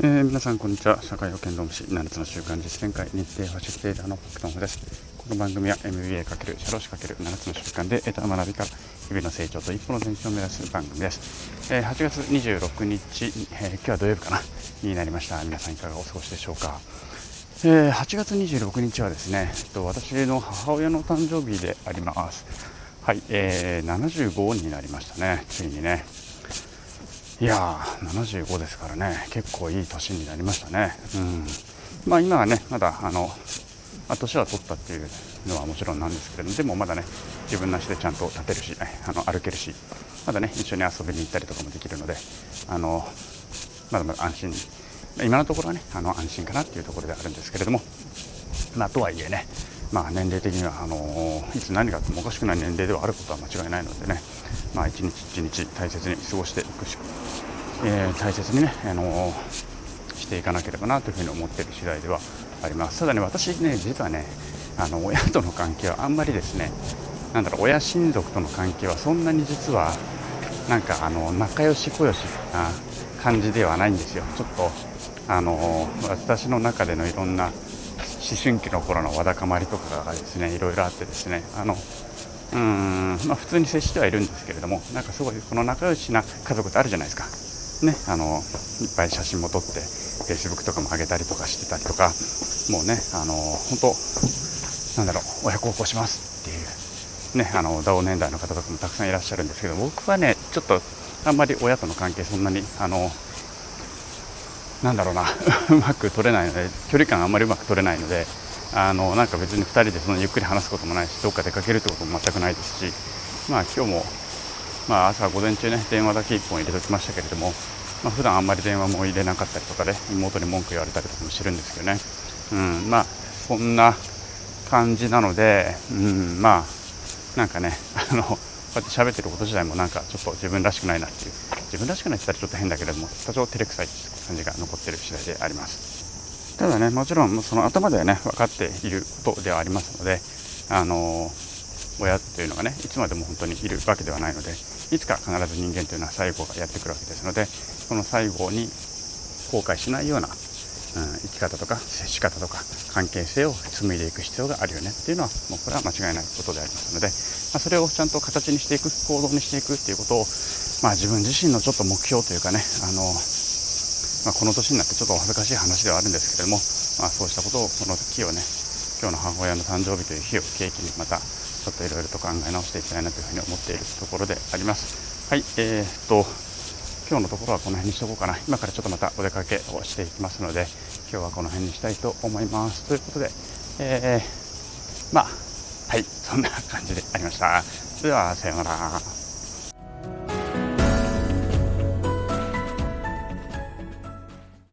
えー、皆さんこんにちは。社会保険労務士7つの習慣実践会日程ファシリテーターのパクトンホです。この番組は MBA× 社労士 ×7 つの習慣で得た学びから日々の成長と一歩の前進を目指す番組です、えー、8月26日、えー、今日は土曜日かな。になりました。皆さんいかがお過ごしでしょうか。えー、8月26日はですね、えっと、私の母親の誕生日であります。はい、えー、75になりましたね、ついにね。いやー、75ですからね、結構いい年になりましたね。うん。まあ、今はね、まだあの、あ、年は取ったっていうのはもちろんなんですけれども、でもまだね、自分の足でちゃんと立てるし、あの歩けるし、まだね、一緒に遊びに行ったりとかもできるので、あのまだまだ安心、今のところはね、あの安心かなっていうところであるんですけれども、まあ、とはいえね、まあ、年齢的にはあのいつ何があってもおかしくない年齢ではあることは間違いないのでね、まあ、一日一日大切に過ごしていくし、えー、大切にね、あのしていかなければなというふうに思っている次第ではあります。ただね私ね実はねあの親との関係はあんまりですねなんだろう親親族との関係はそんなに実はなんかあの仲良しこよしな感じではないんですよちょっとあの私の中でのいろんな思春期の頃のわだかまりとかがですねいろいろあってですねあのうん、まあ、普通に接してはいるんですけれどもなんかすごいこの仲良しな家族ってあるじゃないですか。ねあのいっぱい写真も撮って Facebook とかも上げたりとかしてたりとかもうねあの本当なんだろう親孝行しますっていうねあの同年代の方とかもたくさんいらっしゃるんですけど僕はねちょっとあんまり親との関係そんなにあのなんだろうな。うまく取れないので距離感あんまりうまく取れないのであのなんか別に2人でそのゆっくり話すこともないしどっか出かけるってことも全くないですしまあ今日も、まあ、朝午前中ね電話だけ1本入れときましたけれども、まあ、普段あんまり電話も入れなかったりとかで妹に文句言われたりとかもしてるんですけどね、うん、まあそんな感じなので、うん、まあなんかねあのこうやって喋ってること自体もなんかちょっと自分らしくないなっていう。自分らしくないって言ったらちょっと変だけれども多少照れくさい感じが残ってる次第であります。ただねもちろんその頭ではね分かっていることではありますのであの親というのがねいつまでも本当にいるわけではないのでいつか必ず人間というのは最後がやってくるわけですのでその最後に後悔しないようなうん、生き方とか接し方とか関係性を紡いでいく必要があるよねっていうのはもうこれは間違いないことでありますので、まあ、それをちゃんと形にしていく行動にしていくっていうことを、まあ、自分自身のちょっと目標というかねあの、まあ、この年になってちょっとお恥ずかしい話ではあるんですけれども、まあ、そうしたことをこの日をね今日の母親の誕生日という日を契機にまたちょっといろいろと考え直していきたいなというふうに思っているところであります。はい、えー、っと今日のところはこの辺にしとこうかな。今からちょっとまたお出かけをしていきますので今日はこの辺にしたいと思います。ということで、えー、まあはいそんな感じでありました。ではさようなら。